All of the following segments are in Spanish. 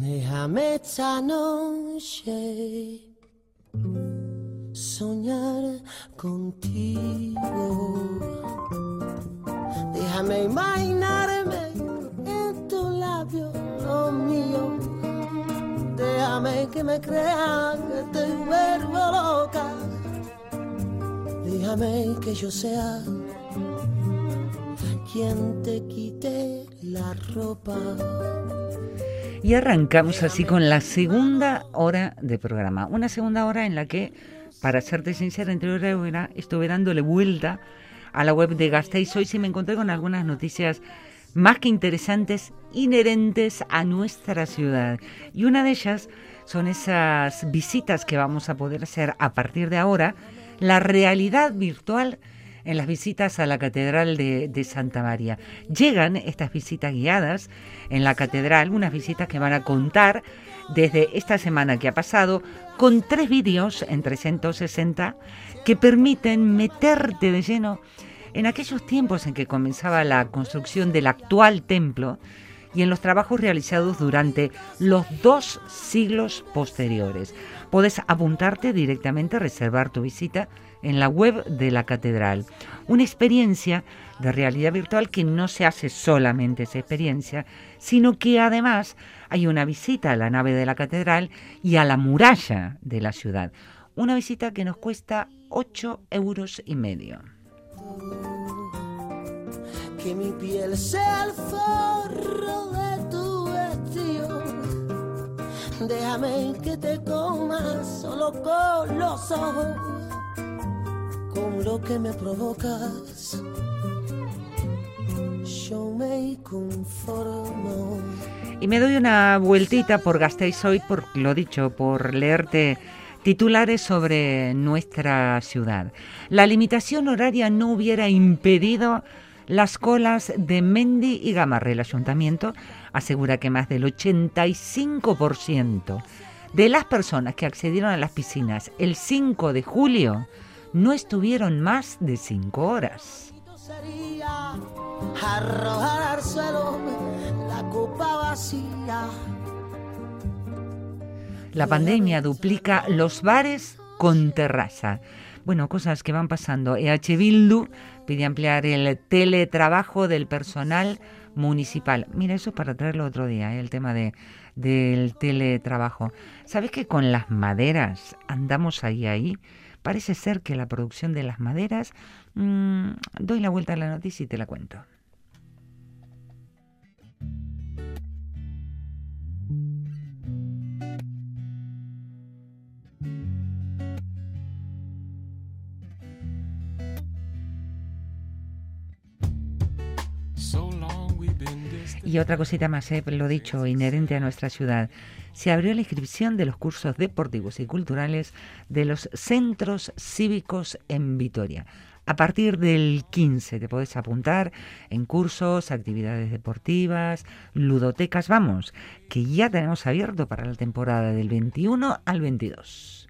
Déjame esta noche soñar contigo. Déjame imaginarme en tu labio, lo mío. Déjame que me crea que te vuelvo loca. Déjame que yo sea quien te quite la ropa. Y arrancamos así con la segunda hora de programa. Una segunda hora en la que, para serte sincera, entre hora estuve dándole vuelta a la web de Gasteiz hoy y me encontré con algunas noticias más que interesantes inherentes a nuestra ciudad. Y una de ellas son esas visitas que vamos a poder hacer a partir de ahora, la realidad virtual en las visitas a la Catedral de, Santa María. Llegan estas visitas guiadas en la Catedral, unas visitas que van a contar desde esta semana que ha pasado con tres vídeos en 360 que permiten meterte de lleno en aquellos tiempos en que comenzaba la construcción del actual templo y en los trabajos realizados durante los dos siglos posteriores. Puedes apuntarte directamente, reservar tu visita en la web de la catedral. Una experiencia de realidad virtual que no se hace solamente esa experiencia, sino que además hay una visita a la nave de la catedral y a la muralla de la ciudad. Una visita que nos cuesta 8 euros y medio. Que mi piel el forro de tu. Déjame que te comas solo con los ojos con lo que me provocas. Yo me conformo. Y me doy una vueltita por Gasteiz hoy, por lo dicho, por leerte titulares sobre nuestra ciudad. La limitación horaria no hubiera impedido las colas de Mendi y Gamarre. El ayuntamiento asegura que más del 85% de las personas que accedieron a las piscinas el 5 de julio no estuvieron más de cinco horas. La pandemia duplica los bares con terraza. Bueno, cosas que van pasando. EH Bildu pide ampliar el teletrabajo del personal municipal. Mira, eso para traerlo otro día, ¿eh? el tema de, del teletrabajo. ¿Sabes que con las maderas andamos ahí, ahí? Parece ser que la producción de las maderas... Mm, doy la vuelta a la noticia y te la cuento. Y otra cosita más, eh, lo dicho, inherente a nuestra ciudad se abrió la inscripción de los cursos deportivos y culturales de los centros cívicos en Vitoria. A partir del 15 te puedes apuntar en cursos, actividades deportivas, ludotecas, vamos, que ya tenemos abierto para la temporada del 21 al 22.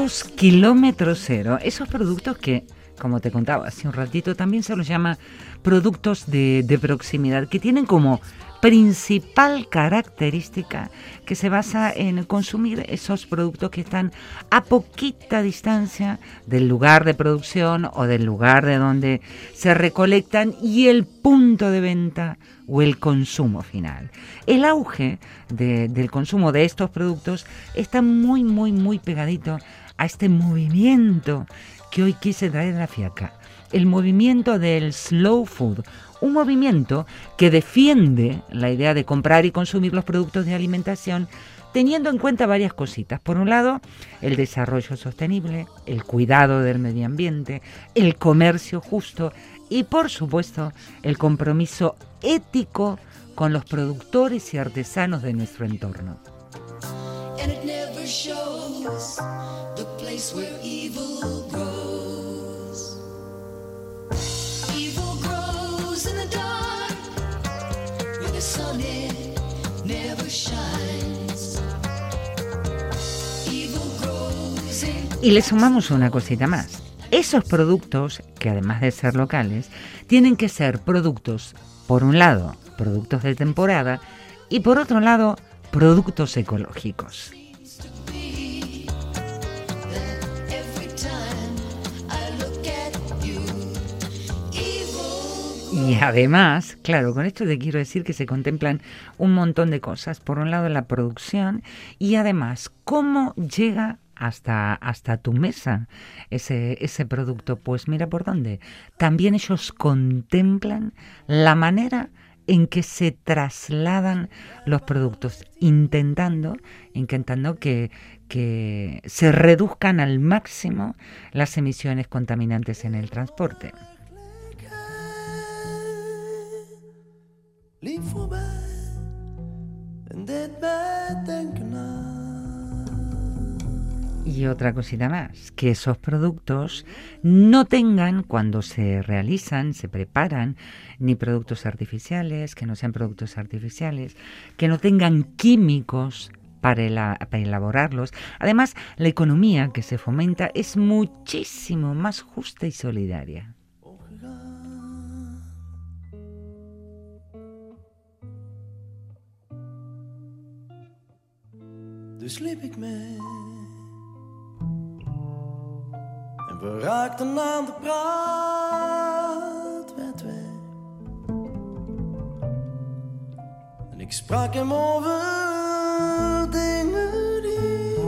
Productos kilómetro cero. Esos productos que, como te contaba hace un ratito, también se los llama productos de, de proximidad, que tienen como principal característica que se basa en consumir esos productos que están a poquita distancia del lugar de producción o del lugar de donde se recolectan y el punto de venta o el consumo final. El auge del consumo de estos productos está muy, muy, muy pegadito a este movimiento que hoy quise traer a la fiaca. El movimiento del slow food, un movimiento que defiende la idea de comprar y consumir los productos de alimentación teniendo en cuenta varias cositas. Por un lado, el desarrollo sostenible, el cuidado del medio ambiente, el comercio justo y, por supuesto, el compromiso ético con los productores y artesanos de nuestro entorno. Y le sumamos una cosita más. Esos productos, que además de ser locales, tienen que ser productos, por un lado, productos de temporada y por otro lado, productos ecológicos. Y además, claro, con esto te quiero decir que se contemplan un montón de cosas. Por un lado, la producción y además, cómo llega hasta, hasta tu mesa ese, ese producto. Pues mira por dónde. También ellos contemplan la manera en que se trasladan los productos, intentando, intentando que, que se reduzcan al máximo las emisiones contaminantes en el transporte. Y otra cosita más, que esos productos no tengan cuando se realizan, se preparan, ni productos artificiales, que no sean productos artificiales, que no tengan químicos para, para, elaborarlos. Además, la economía que se fomenta es muchísimo más justa y solidaria. We raakten aan de praat, werd weg. En ik sprak hem over dingen die,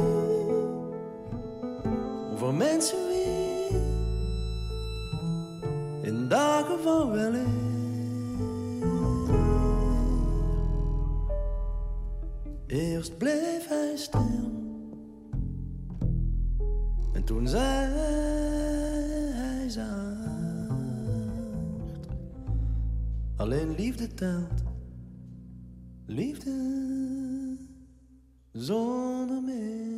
over mensen wie, in dagen van wel Eerst bleef hij stil. En toen zei hij zacht: Alleen liefde telt, liefde zonder meer.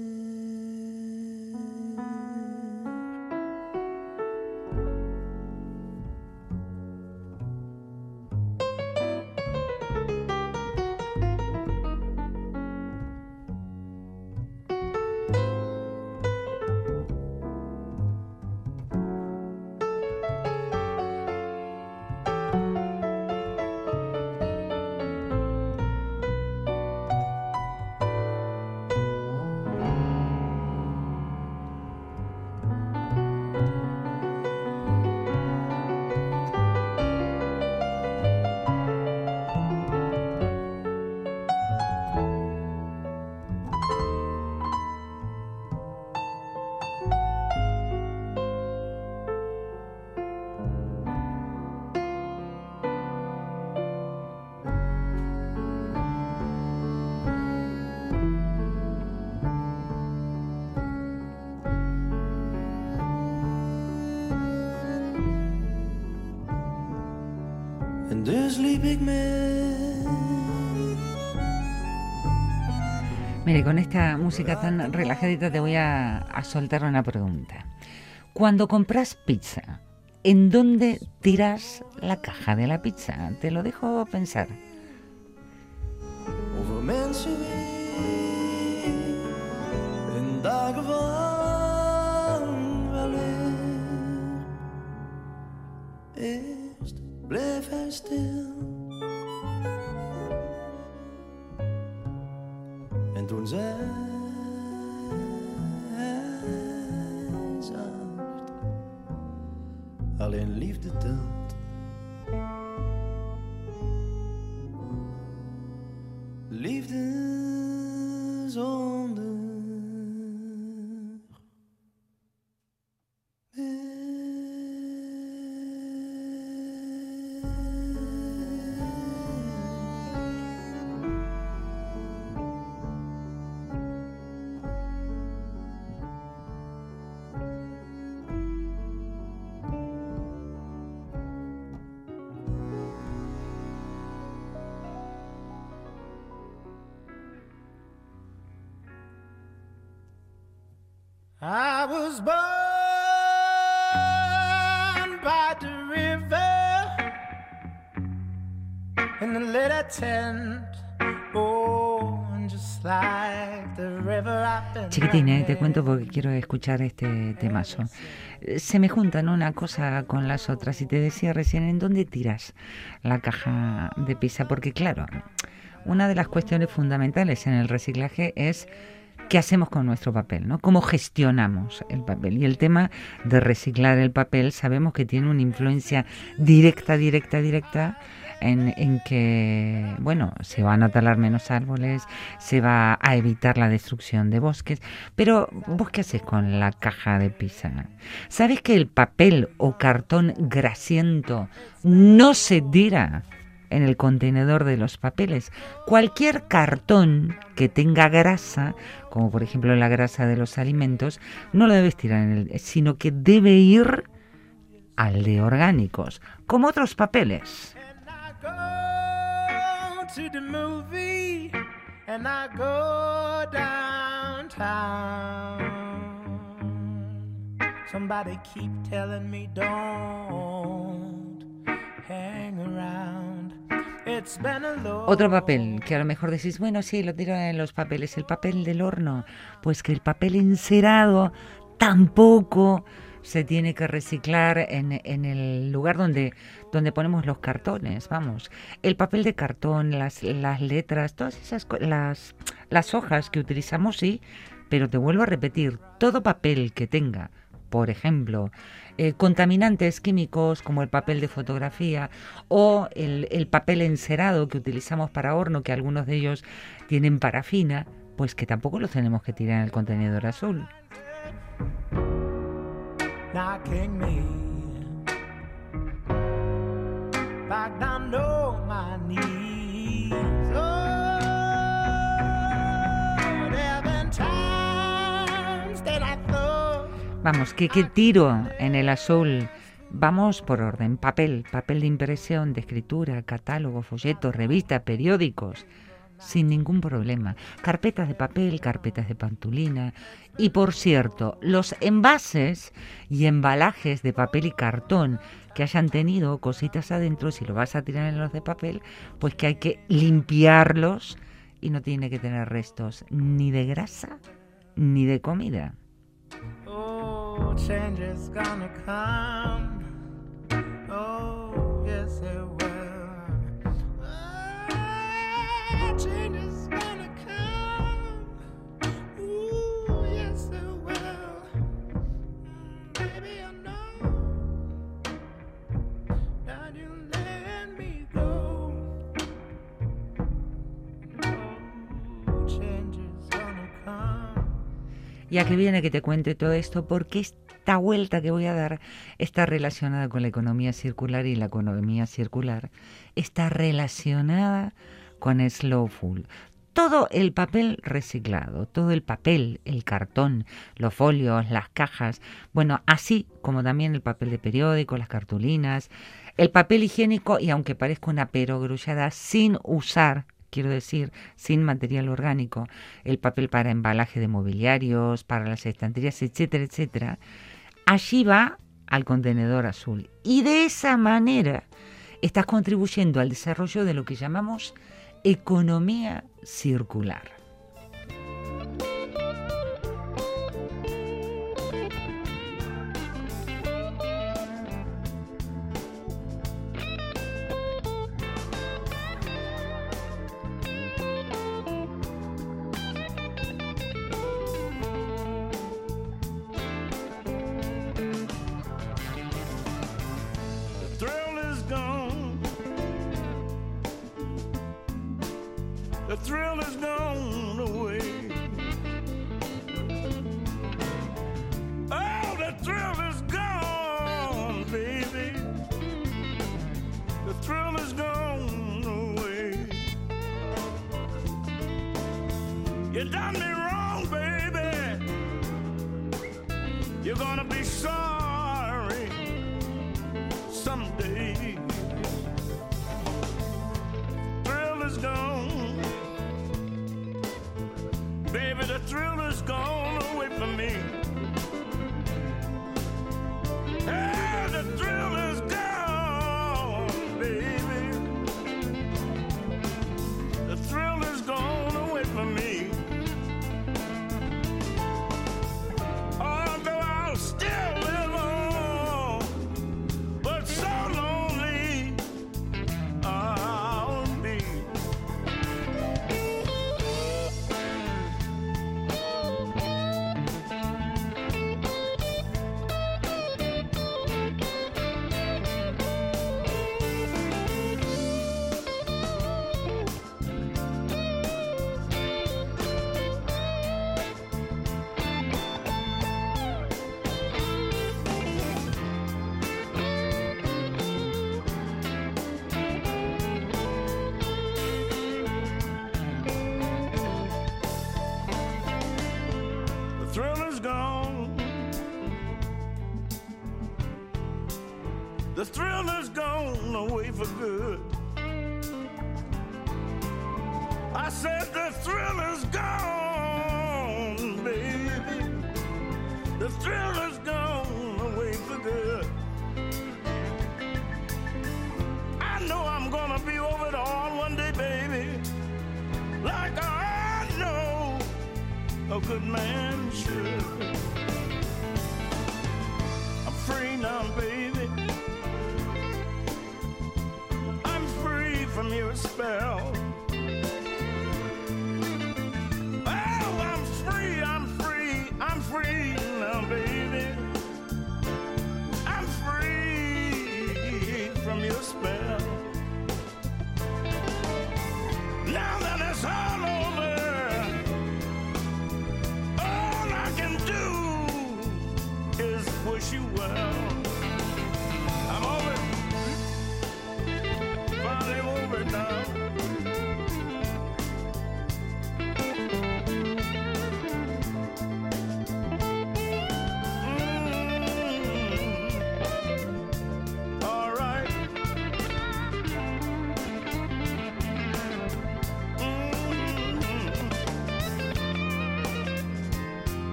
Liep ik mee. Mire, con esta música tan relajadita te voy a, a soltar una pregunta. Cuando compras pizza, ¿en dónde tiras la caja de la pizza? Te lo dejo pensar. In a little tent. Oh, and just like the river I've been Chiquitín, eh, te cuento porque quiero escuchar este temazo. Eh, Se me juntan una cosa con las otras y te decía recién, ¿en dónde tiras la caja de pizza? Porque claro, una de las cuestiones fundamentales en el reciclaje es qué hacemos con nuestro papel, ¿no? Cómo gestionamos el papel. Y el tema de reciclar el papel sabemos que tiene una influencia directa, directa, directa en, que, bueno, se van a talar menos árboles, se va a evitar la destrucción de bosques. Pero, ¿vos qué haces con la caja de pizza? ¿Sabes que el papel o cartón grasiento no se tira en el contenedor de los papeles? Cualquier cartón que tenga grasa, como por ejemplo la grasa de los alimentos, no lo debes tirar en el, sino que debe ir al de orgánicos, como otros papeles. Otro papel que a lo mejor decís, bueno, sí, lo tiro en los papeles, el papel del horno, pues que el papel encerado tampoco se tiene que reciclar en, en el lugar donde, donde ponemos los cartones, vamos. El papel de cartón, las, las letras, todas esas las, las hojas que utilizamos, sí, pero te vuelvo a repetir, todo papel que tenga, por ejemplo, eh, contaminantes químicos como el papel de fotografía o el, el papel encerado que utilizamos para horno, que algunos de ellos tienen parafina, pues que tampoco los tenemos que tirar en el contenedor azul. Vamos, que, que tiro en el azul. Vamos por orden. Papel, papel de impresión, de escritura, catálogo, folletos, revistas, periódicos. Sin ningún problema. Carpetas de papel, carpetas de pantulina. Y por cierto, los envases y embalajes de papel y cartón que hayan tenido cositas adentro, si lo vas a tirar en los de papel, pues que hay que limpiarlos y no tiene que tener restos ni de grasa ni de comida. Oh, change is gonna come. Oh, yes, it will. Y a qué viene que te cuente todo esto, porque esta vuelta que voy a dar está relacionada con la economía circular y la economía circular está relacionada con slow food. todo el papel reciclado, todo el papel, el cartón, los folios, las cajas, bueno, así como también el papel de periódico, las cartulinas, el papel higiénico y aunque parezca una perogrullada, sin usar quiero decir, sin material orgánico, el papel para embalaje de mobiliarios, para las estanterías, etcétera, etcétera, allí va al contenedor azul. Y de esa manera estás contribuyendo al desarrollo de lo que llamamos economía circular. for good.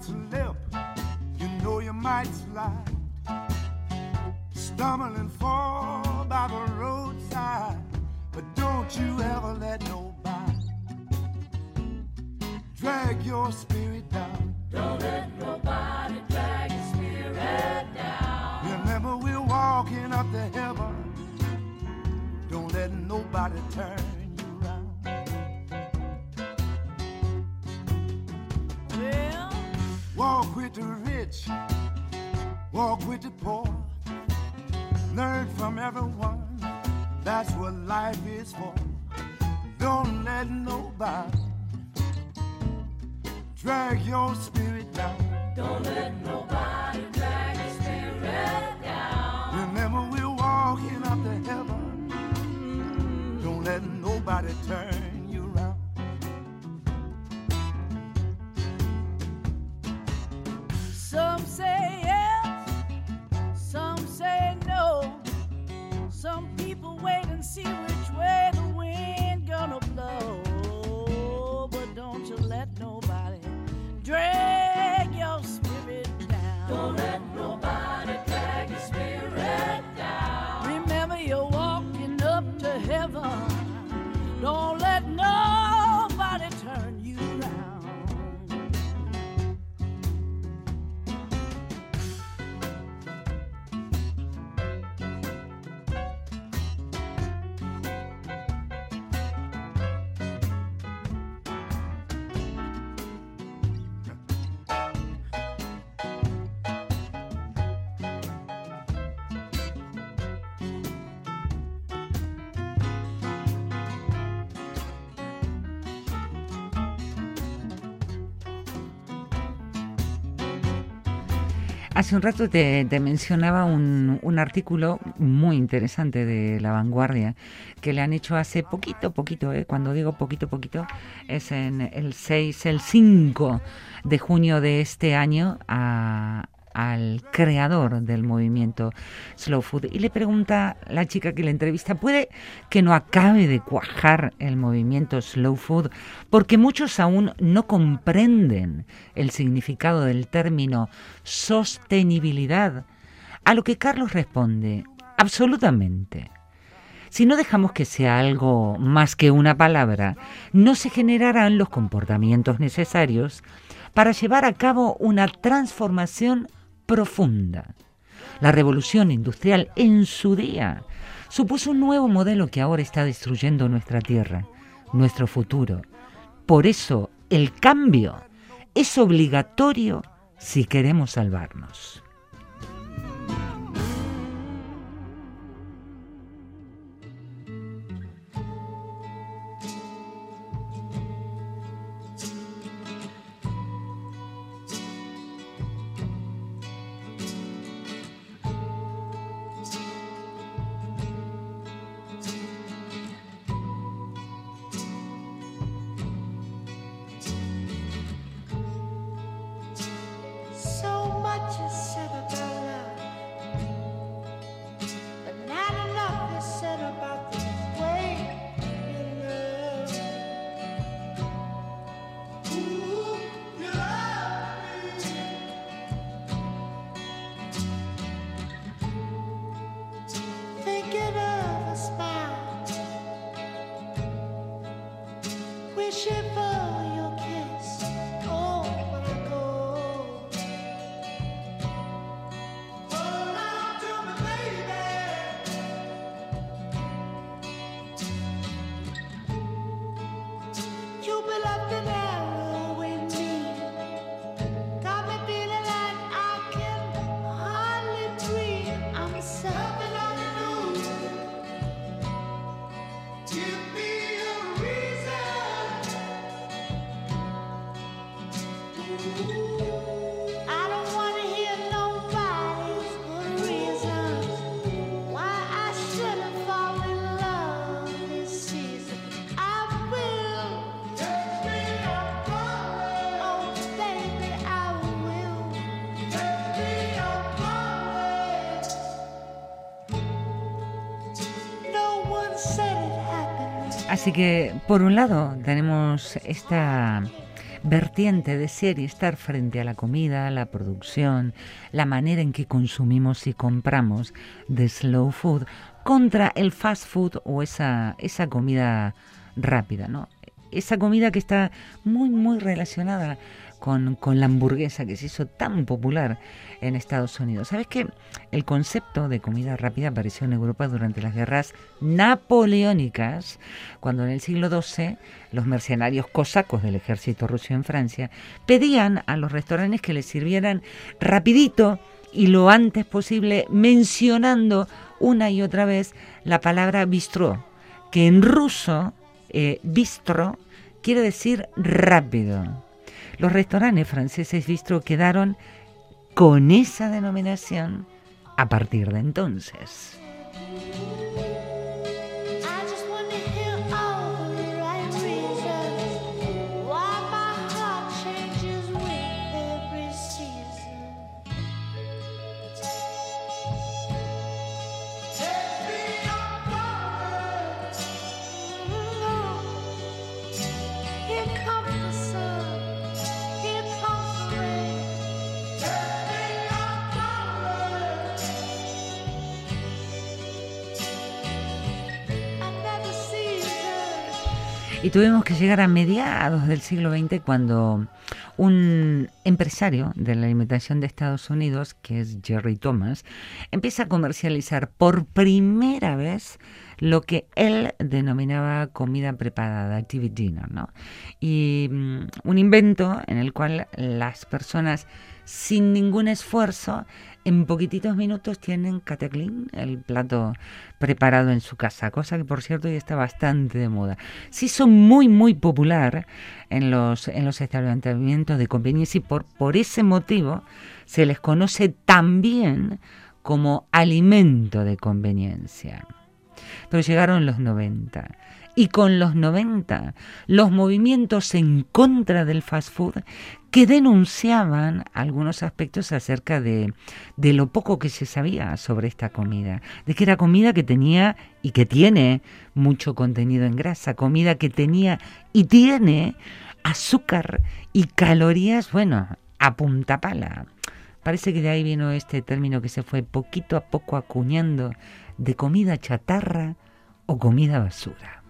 to Hace un rato te, mencionaba un, un artículo muy interesante de La Vanguardia que le han hecho hace poquito, poquito, ¿eh? cuando digo poquito, poquito, es en el 6, el 5 de junio de este año a- al creador del movimiento Slow Food. Y le pregunta la chica que le entrevista, ¿puede que no acabe de cuajar el movimiento Slow Food? Porque muchos aún no comprenden el significado del término sostenibilidad. A lo que Carlos responde, absolutamente. Si no dejamos que sea algo más que una palabra, no se generarán los comportamientos necesarios para llevar a cabo una transformación profunda. La revolución industrial en su día supuso un nuevo modelo que ahora está destruyendo nuestra tierra, nuestro futuro. Por eso el cambio es obligatorio si queremos salvarnos. Así que, por un lado, tenemos esta vertiente de ser y estar frente a la comida, la producción, la manera en que consumimos y compramos de slow food contra el fast food o esa, esa comida rápida, ¿no? Esa comida que está muy, muy relacionada con, la hamburguesa que se hizo tan popular en Estados Unidos. ¿Sabes que el concepto de comida rápida apareció en Europa durante las guerras napoleónicas, cuando en el siglo XII los mercenarios cosacos del ejército ruso en Francia pedían a los restaurantes que les sirvieran rapidito y lo antes posible mencionando una y otra vez la palabra bistrot, que en ruso, eh, bistro, quiere decir rápido. Los restaurantes franceses bistro quedaron con esa denominación a partir de entonces. Y tuvimos que llegar a mediados del siglo XX cuando un empresario de la alimentación de Estados Unidos, que es Jerry Thomas, empieza a comercializar por primera vez lo que él denominaba comida preparada, activity dinner, ¿no? Y mm, un invento en el cual las personas sin ningún esfuerzo en poquititos minutos tienen cataclín, el plato preparado en su casa, cosa que por cierto ya está bastante de moda. Se hizo muy muy popular en los, en los establecimientos de conveniencia y por, por ese motivo se les conoce también como alimento de conveniencia. Pero llegaron los 90 y con los 90 los movimientos en contra del fast food que denunciaban algunos aspectos acerca de, de, lo poco que se sabía sobre esta comida, de que era comida que tenía y que tiene mucho contenido en grasa, comida que tenía y tiene azúcar y calorías, bueno, a punta pala. Parece que de ahí vino este término que se fue poquito a poco acuñando de comida chatarra o comida basura.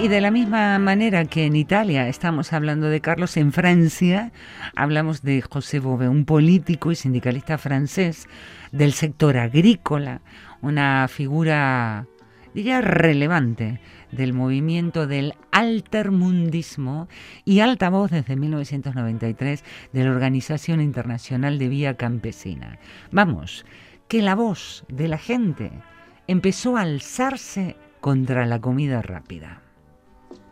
Y de la misma manera que en Italia estamos hablando de Carlos, en Francia hablamos de José Bové, un político y sindicalista francés del sector agrícola, una figura, diría, relevante del movimiento del altermundismo y altavoz desde 1993 de la Organización Internacional de Vía Campesina. Vamos, que la voz de la gente empezó a alzarse contra la comida rápida.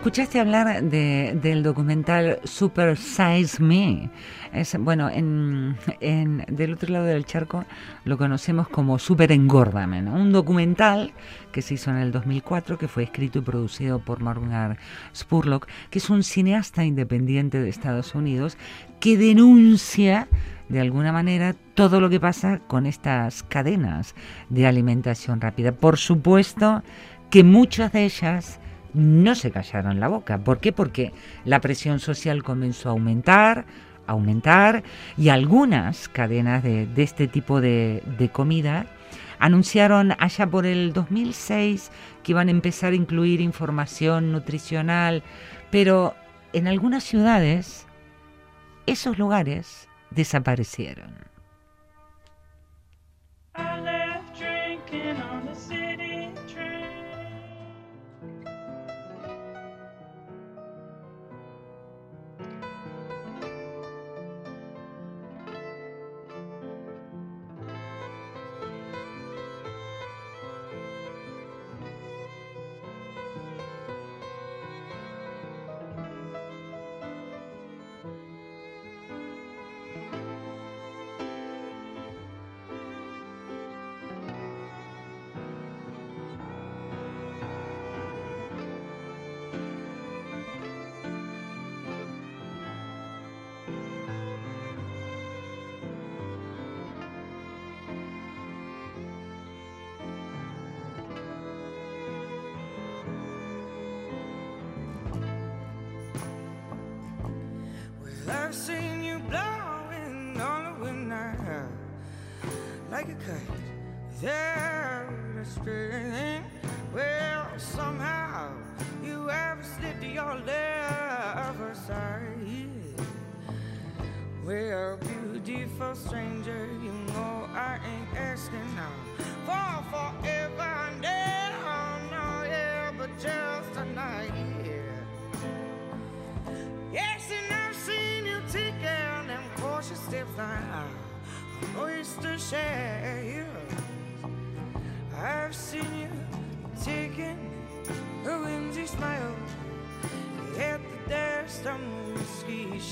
Escuchaste hablar de- del documental Super Size Me. Bueno, en, en- del otro lado del charco lo conocemos como Super Engórdame, ¿no? Un documental que se hizo en el 2004, que fue escrito y producido por Morgan Spurlock, que es un cineasta independiente de Estados Unidos que denuncia de alguna manera todo lo que pasa con estas cadenas de alimentación rápida. Por supuesto que muchas de ellas no se callaron la boca. ¿Por qué? Porque la presión social comenzó a aumentar, a aumentar, y algunas cadenas de, de este tipo de, de comida anunciaron allá por el 2006 que iban a empezar a incluir información nutricional, pero en algunas ciudades esos lugares desaparecieron.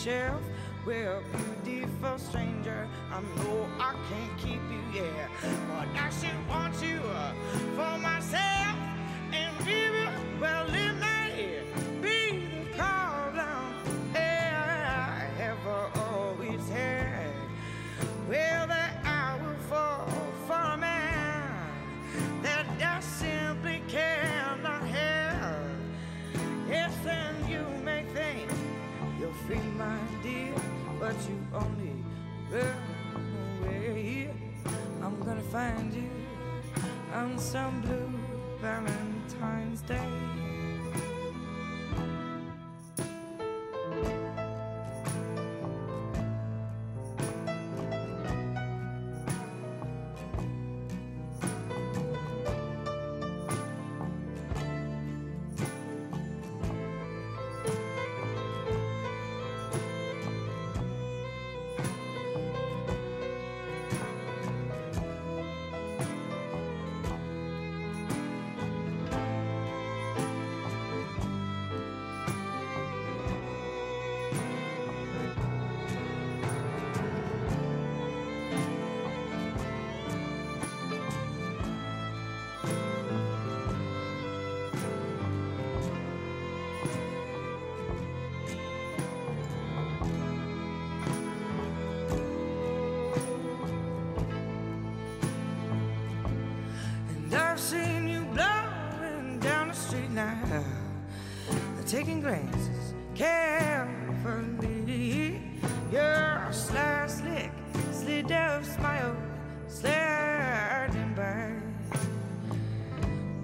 Shelf. Well, beautiful stranger, I know I can't keep you, yeah. But I should want you uh, for myself. And baby, well, it you only run away. I'm gonna find you on some blue Valentine's Day.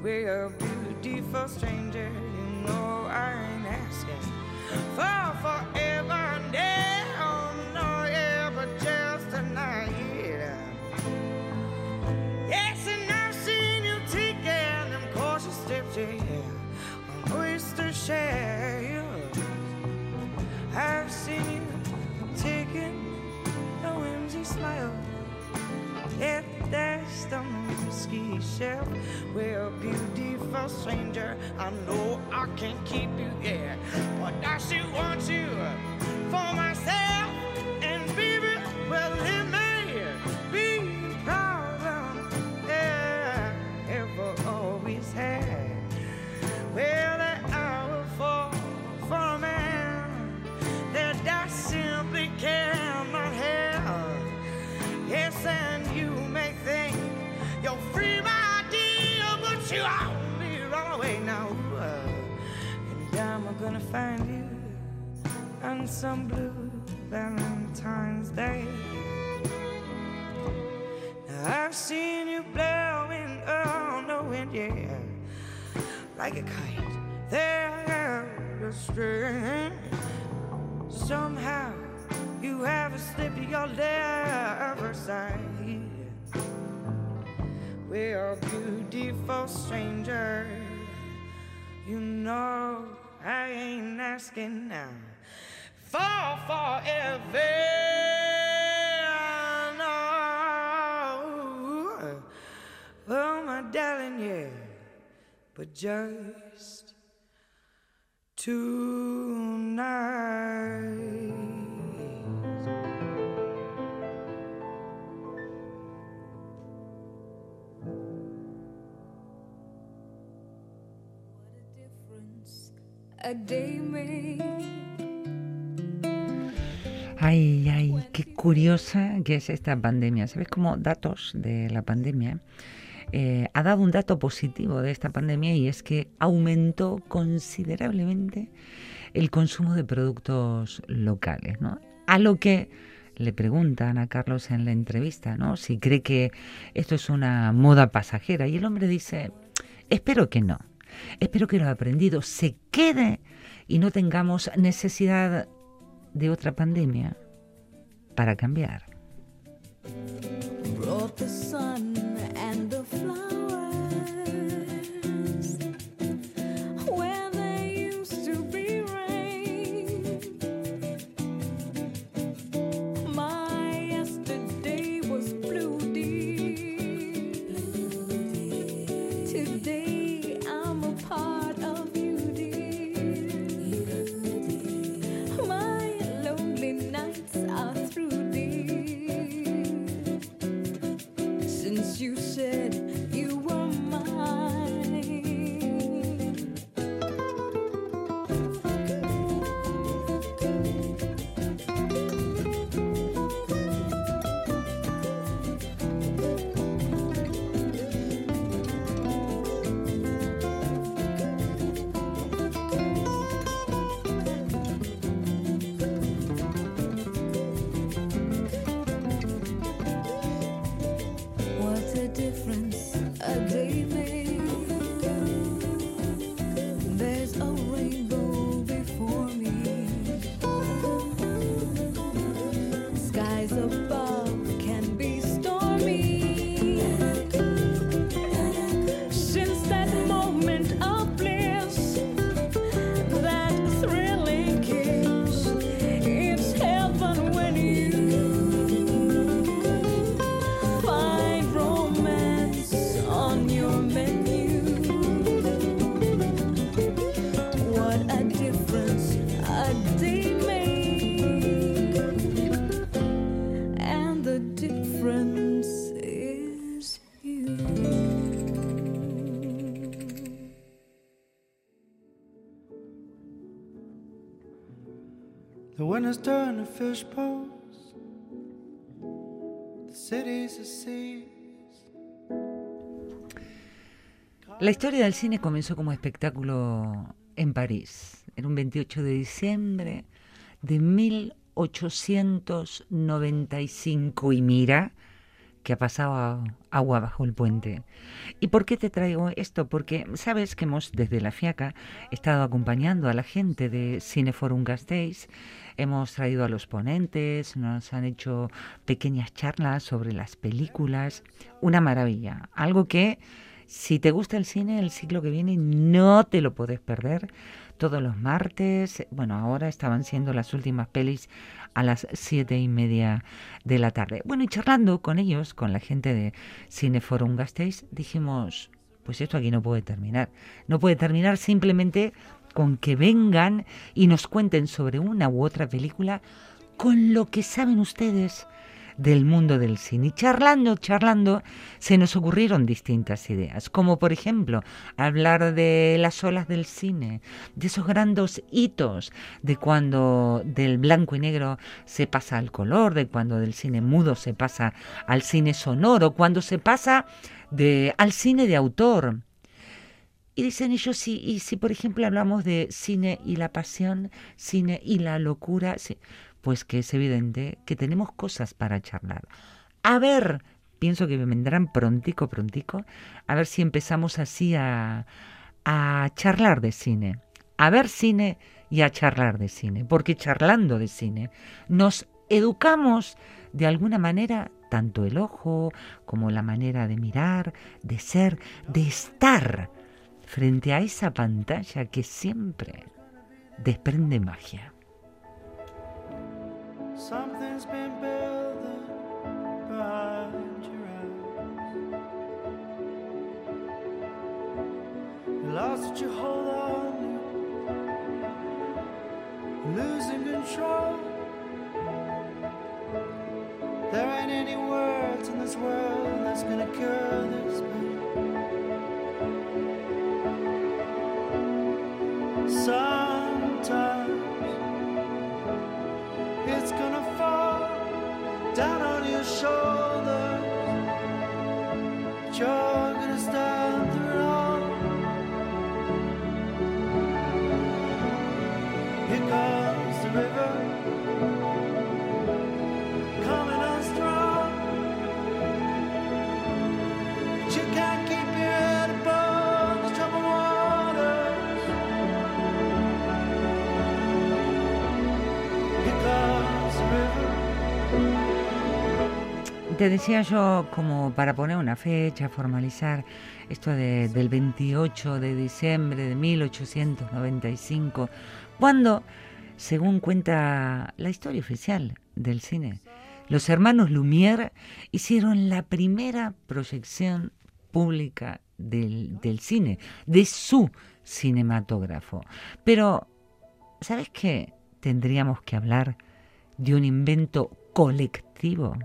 We're a beautiful stranger, you know I ain't asking. For forever Well, beautiful stranger, I know I can't keep you, yeah, but I still want you for myself. And some blue Valentine's Day. Now I've seen you blowing oh, on the wind, yeah, like a kite there string. Somehow you haven't slipped your left side. We're a beautiful stranger. You know I ain't asking now for forever. No. Oh, my darling, yeah, but just tonight. Ay, ay, qué curiosa que es esta pandemia. ¿Sabes cómo datos de la pandemia? eh, ha dado un dato positivo de esta pandemia y es que aumentó considerablemente el consumo de productos locales, ¿no? A lo que le preguntan a Carlos en la entrevista, ¿no? Si cree que esto es una moda pasajera y el hombre dice, espero que no. Espero que lo aprendido se quede y no tengamos necesidad de otra pandemia para cambiar. Difference a day made. Fish. The. La historia del cine comenzó como espectáculo en París, en un 28 de diciembre de 1895. Y mira que ha pasado agua bajo el puente. ¿Y por qué te traigo esto? Porque sabes que hemos desde la FIACA estado acompañando a la gente de Cineforum Gasteiz. Hemos traído a los ponentes, nos han hecho pequeñas charlas sobre las películas. Una maravilla. Algo que si te gusta el cine, el ciclo que viene no te lo puedes perder. Todos los martes, bueno, ahora estaban siendo las últimas pelis a las siete y media de la tarde. Bueno, y charlando con ellos, con la gente de Cineforum Gasteiz, dijimos, pues esto aquí no puede terminar. No puede terminar simplemente con que vengan y nos cuenten sobre una u otra película con lo que saben ustedes del mundo del cine. Y charlando, charlando, se nos ocurrieron distintas ideas, como por ejemplo hablar de las olas del cine, de esos grandes hitos, de cuando del blanco y negro se pasa al color, de cuando del cine mudo se pasa al cine sonoro, cuando se pasa de, al cine de autor. Y dicen ellos, sí, y si por ejemplo hablamos de cine y la pasión, cine y la locura, pues que es evidente que tenemos cosas para charlar. A ver, pienso que vendrán prontico, prontico, a ver si empezamos así a, a charlar de cine, a ver cine y a charlar de cine, porque charlando de cine nos educamos de alguna manera tanto el ojo como la manera de mirar, de ser, de estar frente a esa pantalla que siempre desprende magia. Something's been building behind your eyes. You lost what you hold on to, losing control. There ain't any words in this world that's gonna cure this pain. Sometimes show. Te decía yo, como para poner una fecha, formalizar esto de- del 28 de diciembre de 1895, cuando, según cuenta la historia oficial del cine, los hermanos Lumière hicieron la primera proyección pública del, del cine, de su cinematógrafo. Pero, ¿sabes qué? Tendríamos que hablar de un invento colectivo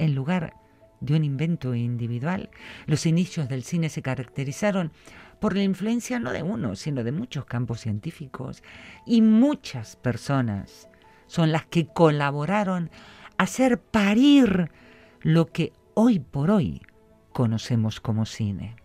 en lugar de un invento individual. Los inicios del cine se caracterizaron por la influencia no de uno, sino de muchos campos científicos y muchas personas son las que colaboraron a hacer parir lo que hoy por hoy conocemos como cine.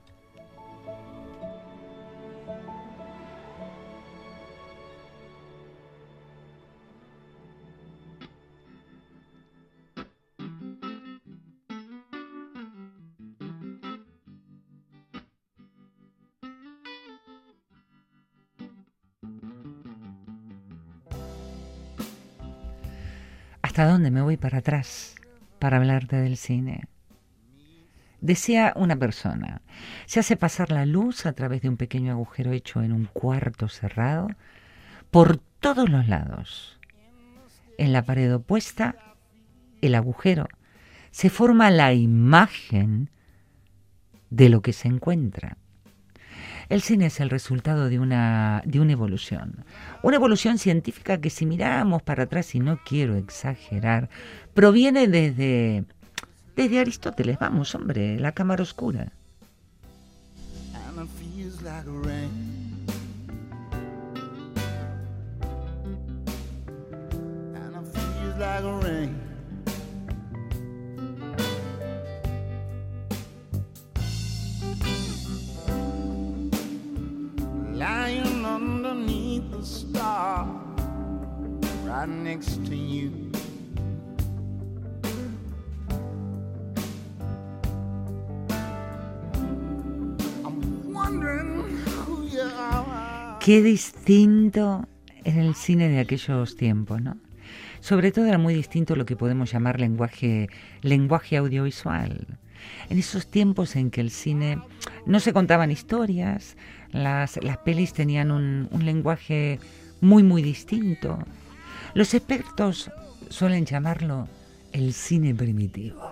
¿Hasta dónde me voy para atrás para hablarte del cine? Decía una persona, se hace pasar la luz a través de un pequeño agujero hecho en un cuarto cerrado por todos los lados. En la pared opuesta, el agujero, se forma la imagen de lo que se encuentra. El cine es el resultado de una, de una evolución. Una evolución científica que si miramos para atrás, y no quiero exagerar, proviene desde, desde Aristóteles. Vamos, hombre, la cámara oscura. Star, right next to you. Qué distinto era el cine de aquellos tiempos, ¿no? Sobre todo era muy distinto lo que podemos llamar lenguaje, lenguaje audiovisual. En esos tiempos en que el cine no se contaban historias, las, las pelis tenían un, un lenguaje muy, muy distinto. Los expertos suelen llamarlo el cine primitivo.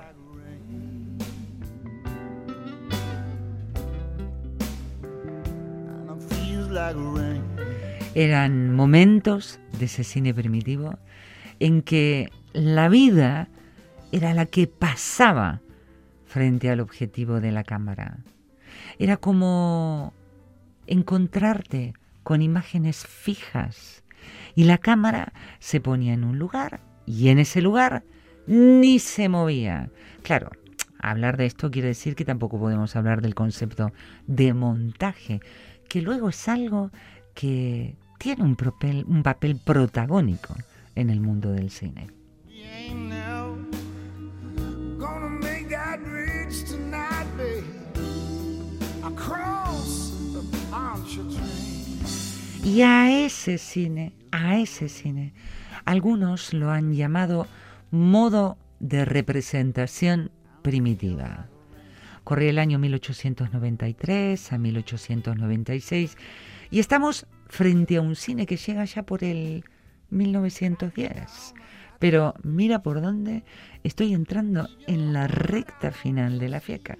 Eran momentos de ese cine primitivo en que la vida era la que pasaba frente al objetivo de la cámara. Era como encontrarte con imágenes fijas y la cámara se ponía en un lugar y en ese lugar ni se movía. Claro, hablar de esto quiere decir que tampoco podemos hablar del concepto de montaje, que luego es algo que tiene un papel, un papel protagónico en el mundo del cine. Y a ese cine, a ese cine, algunos lo han llamado modo de representación primitiva. Corría el año 1893 a 1896 y estamos frente a un cine que llega ya por el 1910. Pero mira por dónde estoy entrando en la recta final de la fieca.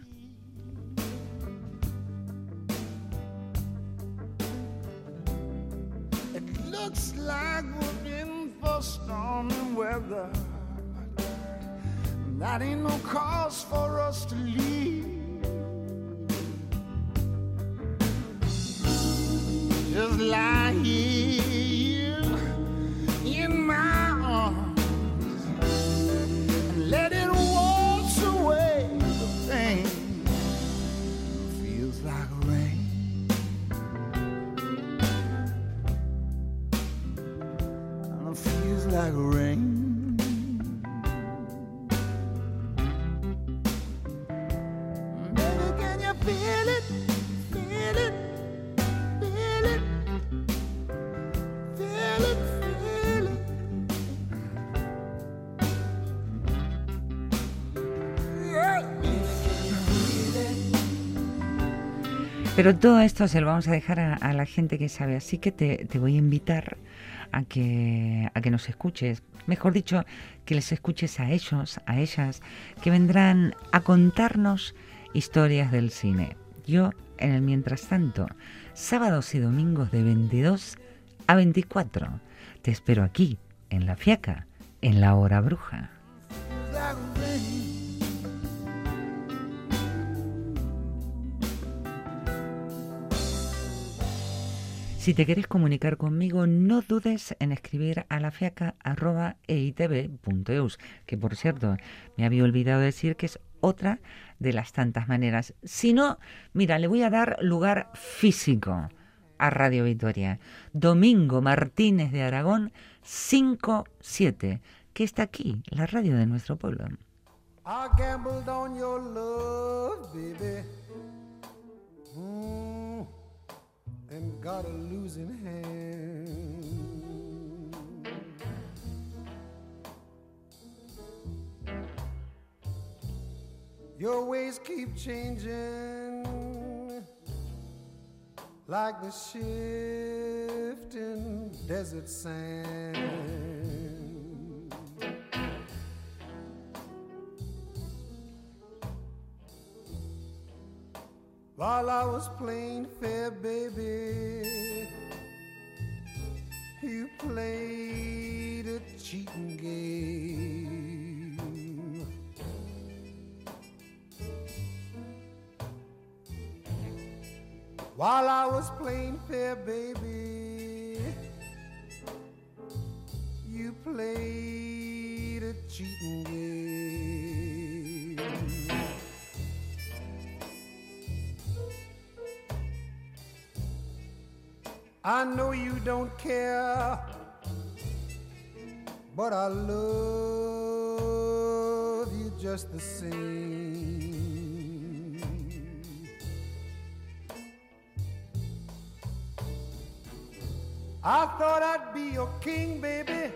Stormy weather. That ain't no cause for us to leave. Just lie here Pero todo esto se lo vamos a dejar a, a la gente que sabe, así que te, te voy a invitar a que, a que nos escuches, mejor dicho, que les escuches a ellos, a ellas, que vendrán a contarnos historias del cine. Yo, en el mientras tanto, sábados y domingos de 22 a 24, te espero aquí, en La Fiaca, en la hora bruja. Si te querés comunicar conmigo, no dudes en escribir a lafiaca.eitv.eus, que por cierto, me había olvidado decir que es otra de las tantas maneras. Si no, mira, le voy a dar lugar físico a Radio Victoria. Domingo Martínez de Aragón, 5-7, que está aquí, la radio de nuestro pueblo. And got a losing hand. Your ways keep changing like the shifting desert sand. While I was playing fair, baby, you played a cheating game. While I was playing fair, baby, you played a cheating game. I know you don't care, but I love you just the same. I thought I'd be your king, baby.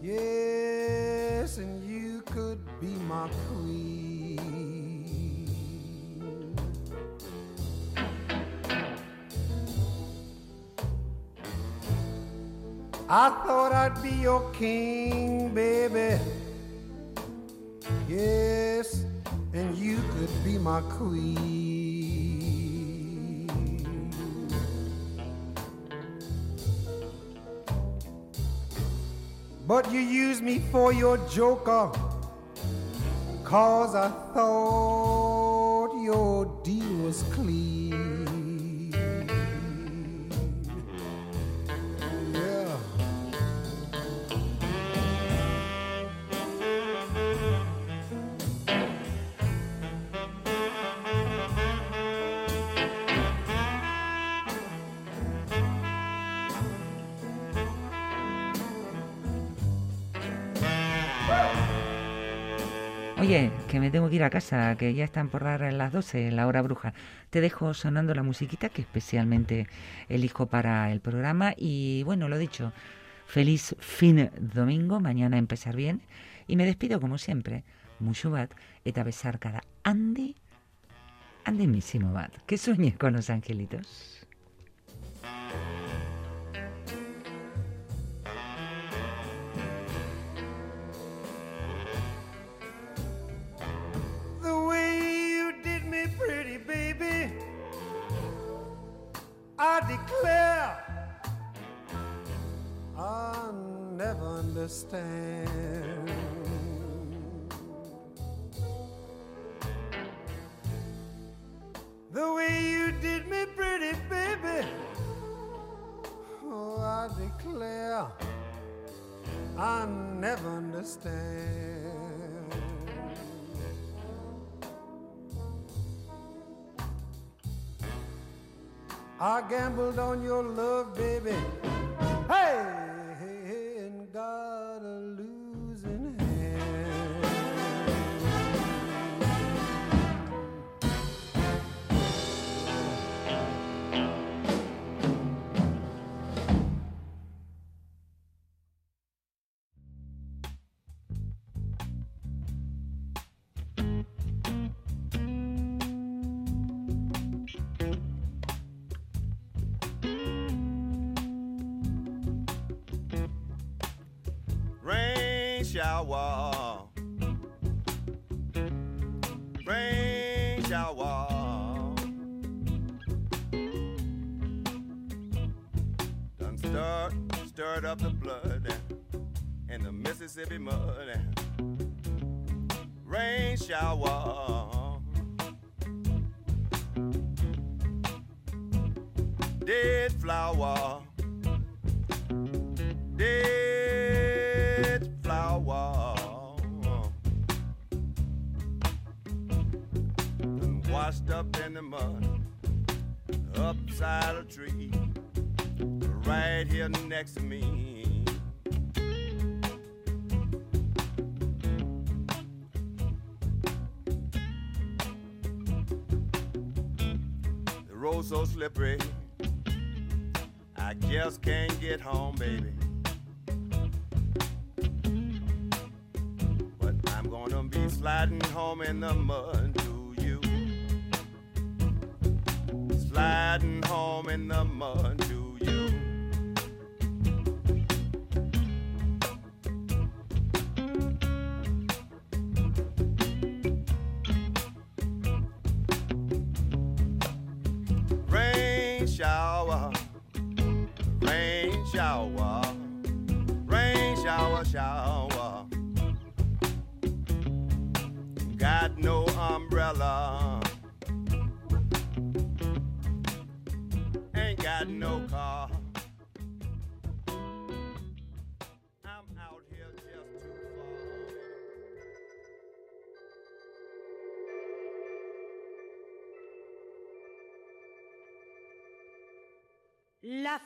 Yes, and you could be my queen. I thought I'd be your king, baby. Yes, and you could be my queen. But you used me for your joker, cause I thought your deal was clean. Tengo que ir a casa, que ya están por las 12, la hora bruja. Te dejo sonando la musiquita que especialmente elijo para el programa. Y bueno, lo dicho, feliz fin domingo, mañana empezar bien. Y me despido como siempre. Mucho bat, eta besar cada Andy, andimísimo bat. Que sueñe con los angelitos. I declare I'll never understand. The way you did me, pretty baby. Oh, I declare I'll never understand. I gambled on your love, baby. The Mississippi mud. Rain shower. Road so slippery I just can't get home, baby. But I'm gonna be sliding home in the mud to you. Sliding home in the mud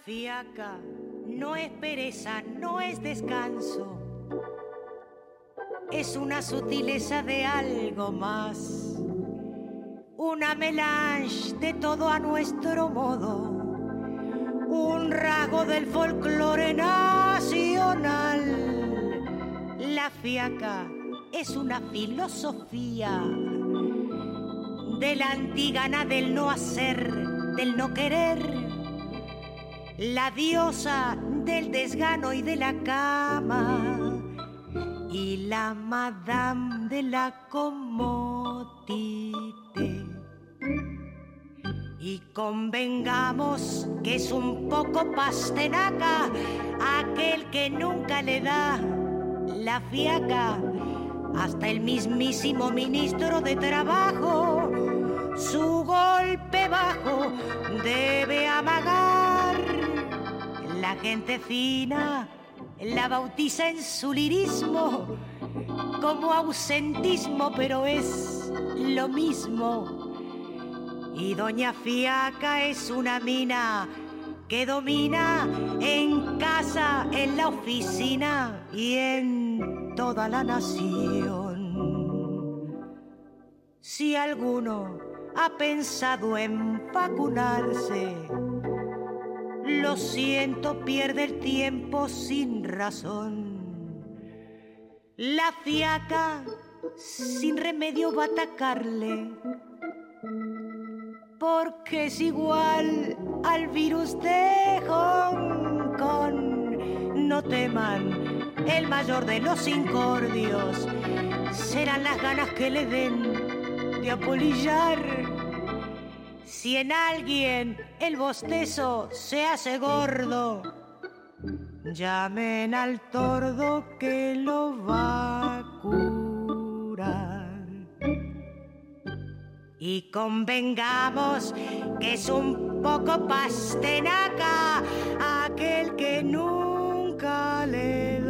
fiaca no es pereza, no es descanso. Es una sutileza de algo más. Una melange de todo a nuestro modo. Un rasgo del folclore nacional. La fiaca es una filosofía de la antigana del no hacer, del no querer la diosa del desgano y de la cama y la madame de la comodité. Y convengamos que es un poco pastenaca aquel que nunca le da la fiaca hasta el mismísimo ministro de Trabajo. Su golpe bajo debe amagar la gente fina la bautiza en su lirismo como ausentismo, pero es lo mismo. Y Doña Fiaca es una mina que domina en casa, en la oficina y en toda la nación. Si alguno ha pensado en vacunarse, lo siento, pierde el tiempo sin razón. La fiaca sin remedio va a atacarle, porque es igual al virus de Hong Kong. No teman, el mayor de los incordios serán las ganas que le den de apolillar. Si en alguien el bostezo se hace gordo, llamen al tordo que lo va a curar. Y convengamos que es un poco pastenaca aquel que nunca le